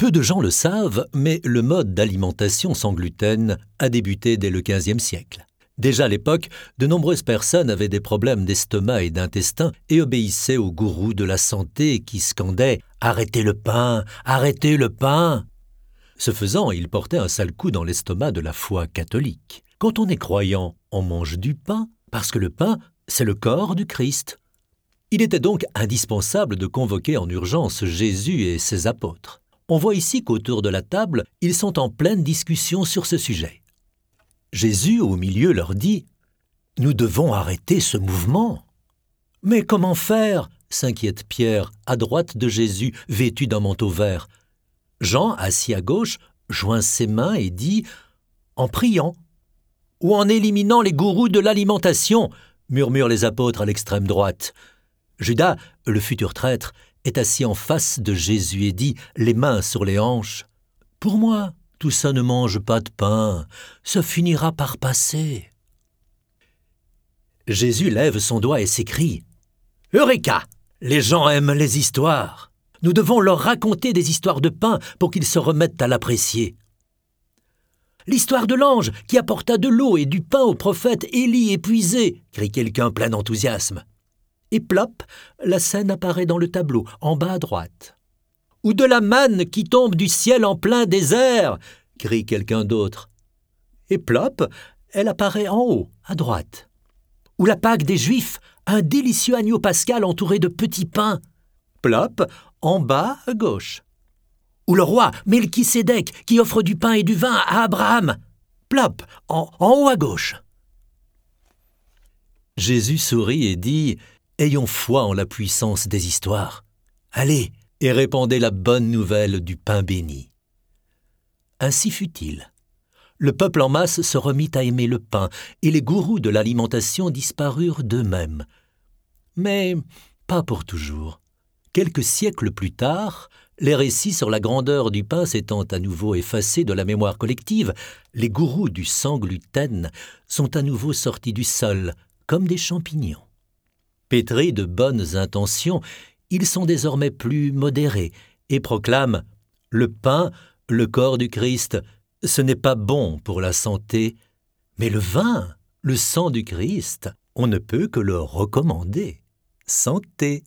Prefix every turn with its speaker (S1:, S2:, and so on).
S1: Peu de gens le savent, mais le mode d'alimentation sans gluten a débuté dès le XVe siècle. Déjà à l'époque, de nombreuses personnes avaient des problèmes d'estomac et d'intestin et obéissaient aux gourous de la santé qui scandaient Arrêtez le pain, arrêtez le pain. Ce faisant, ils portaient un sale coup dans l'estomac de la foi catholique. Quand on est croyant, on mange du pain, parce que le pain, c'est le corps du Christ. Il était donc indispensable de convoquer en urgence Jésus et ses apôtres. On voit ici qu'autour de la table, ils sont en pleine discussion sur ce sujet. Jésus, au milieu, leur dit Nous devons arrêter ce mouvement. Mais comment faire? s'inquiète Pierre, à droite de Jésus, vêtu d'un manteau vert. Jean, assis à gauche, joint ses mains et dit En priant. Ou en éliminant les gourous de l'alimentation, murmurent les apôtres à l'extrême droite. Judas, le futur traître, est assis en face de Jésus et dit, les mains sur les hanches Pour moi, tout ça ne mange pas de pain, ça finira par passer. Jésus lève son doigt et s'écrie Eureka Les gens aiment les histoires. Nous devons leur raconter des histoires de pain pour qu'ils se remettent à l'apprécier. L'histoire de l'ange qui apporta de l'eau et du pain au prophète Élie épuisé, crie quelqu'un plein d'enthousiasme. Et plop, la scène apparaît dans le tableau, en bas à droite. Ou de la manne qui tombe du ciel en plein désert, crie quelqu'un d'autre. Et plop, elle apparaît en haut, à droite. Ou la Pâque des Juifs, un délicieux agneau pascal entouré de petits pains. Plop, en bas à gauche ou le roi Melchisédek qui offre du pain et du vin à Abraham. Plop, en, en haut à gauche. Jésus sourit et dit Ayons foi en la puissance des histoires. Allez, et répandez la bonne nouvelle du pain béni. Ainsi fut-il. Le peuple en masse se remit à aimer le pain, et les gourous de l'alimentation disparurent d'eux-mêmes. Mais pas pour toujours. Quelques siècles plus tard, les récits sur la grandeur du pain s'étant à nouveau effacés de la mémoire collective, les gourous du sang gluten sont à nouveau sortis du sol, comme des champignons. Pétris de bonnes intentions, ils sont désormais plus modérés et proclament Le pain, le corps du Christ, ce n'est pas bon pour la santé, mais le vin, le sang du Christ, on ne peut que le recommander. Santé.